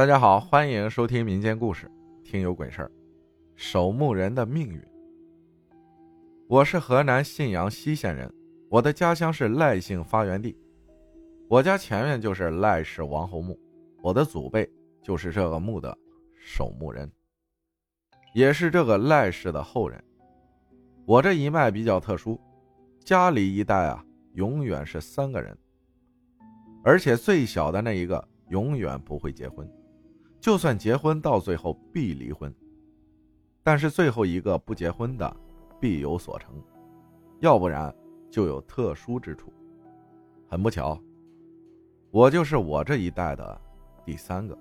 大家好，欢迎收听民间故事，听有鬼事儿。守墓人的命运。我是河南信阳西县人，我的家乡是赖姓发源地，我家前面就是赖氏王侯墓，我的祖辈就是这个墓的守墓人，也是这个赖氏的后人。我这一脉比较特殊，家里一代啊，永远是三个人，而且最小的那一个永远不会结婚。就算结婚，到最后必离婚。但是最后一个不结婚的，必有所成，要不然就有特殊之处。很不巧，我就是我这一代的第三个。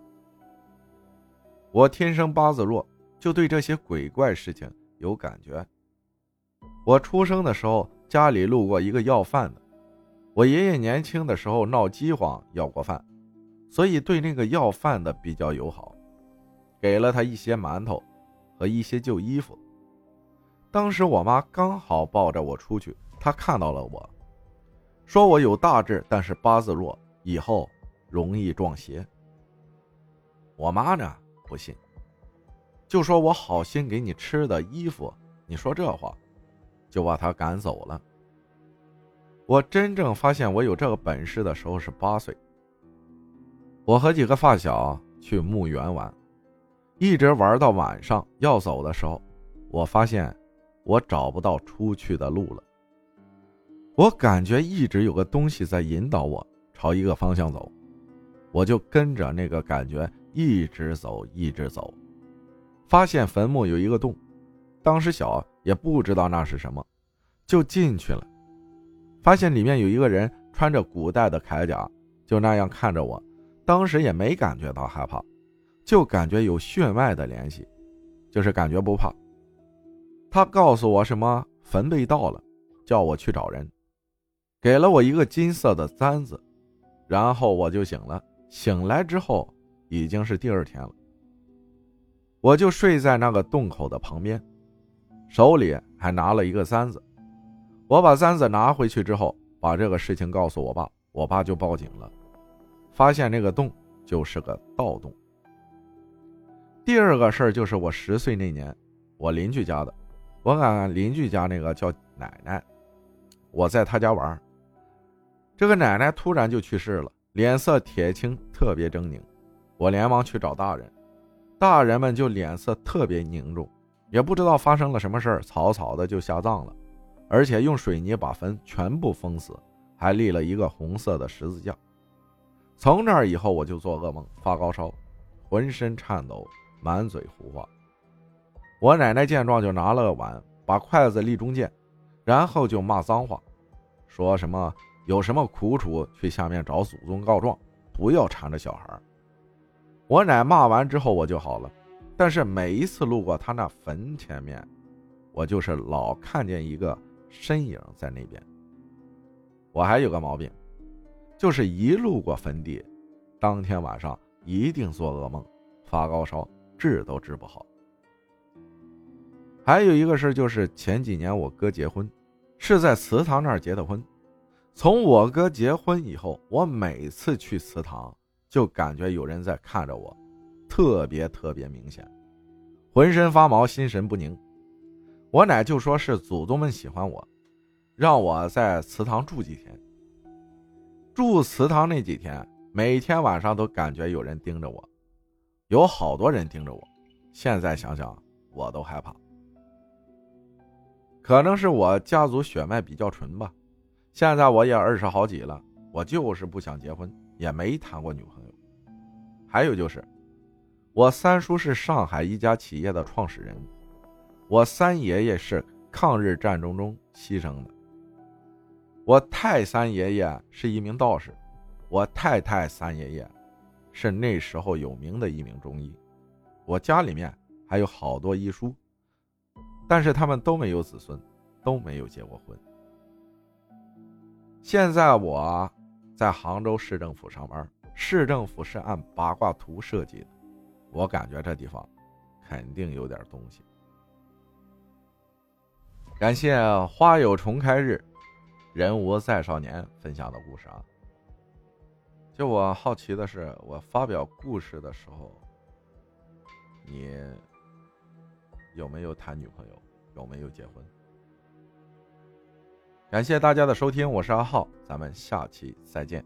我天生八字弱，就对这些鬼怪事情有感觉。我出生的时候，家里路过一个要饭的，我爷爷年轻的时候闹饥荒要过饭。所以对那个要饭的比较友好，给了他一些馒头和一些旧衣服。当时我妈刚好抱着我出去，她看到了我，说我有大志，但是八字弱，以后容易撞邪。我妈呢不信，就说我好心给你吃的衣服，你说这话，就把他赶走了。我真正发现我有这个本事的时候是八岁。我和几个发小去墓园玩，一直玩到晚上要走的时候，我发现我找不到出去的路了。我感觉一直有个东西在引导我朝一个方向走，我就跟着那个感觉一直走，一直走，发现坟墓有一个洞，当时小也不知道那是什么，就进去了，发现里面有一个人穿着古代的铠甲，就那样看着我。当时也没感觉到害怕，就感觉有血脉的联系，就是感觉不怕。他告诉我什么坟被盗了，叫我去找人，给了我一个金色的簪子，然后我就醒了。醒来之后已经是第二天了，我就睡在那个洞口的旁边，手里还拿了一个簪子。我把簪子拿回去之后，把这个事情告诉我爸，我爸就报警了。发现那个洞就是个盗洞。第二个事儿就是我十岁那年，我邻居家的，我俺邻居家那个叫奶奶，我在他家玩，这个奶奶突然就去世了，脸色铁青，特别狰狞。我连忙去找大人，大人们就脸色特别凝重，也不知道发生了什么事儿，草草的就下葬了，而且用水泥把坟全部封死，还立了一个红色的十字架。从那以后，我就做噩梦，发高烧，浑身颤抖，满嘴胡话。我奶奶见状，就拿了个碗，把筷子立中间，然后就骂脏话，说什么有什么苦楚去下面找祖宗告状，不要缠着小孩。我奶骂完之后，我就好了。但是每一次路过他那坟前面，我就是老看见一个身影在那边。我还有个毛病。就是一路过坟地，当天晚上一定做噩梦，发高烧，治都治不好。还有一个事就是前几年我哥结婚，是在祠堂那儿结的婚。从我哥结婚以后，我每次去祠堂就感觉有人在看着我，特别特别明显，浑身发毛，心神不宁。我奶就说是祖宗们喜欢我，让我在祠堂住几天。住祠堂那几天，每天晚上都感觉有人盯着我，有好多人盯着我。现在想想，我都害怕。可能是我家族血脉比较纯吧。现在我也二十好几了，我就是不想结婚，也没谈过女朋友。还有就是，我三叔是上海一家企业的创始人，我三爷爷是抗日战争中牺牲的。我太三爷爷是一名道士，我太太三爷爷是那时候有名的一名中医，我家里面还有好多医书，但是他们都没有子孙，都没有结过婚。现在我在杭州市政府上班，市政府是按八卦图设计的，我感觉这地方肯定有点东西。感谢花有重开日。人无再少年分享的故事啊，就我好奇的是，我发表故事的时候，你有没有谈女朋友？有没有结婚？感谢大家的收听，我是阿浩，咱们下期再见。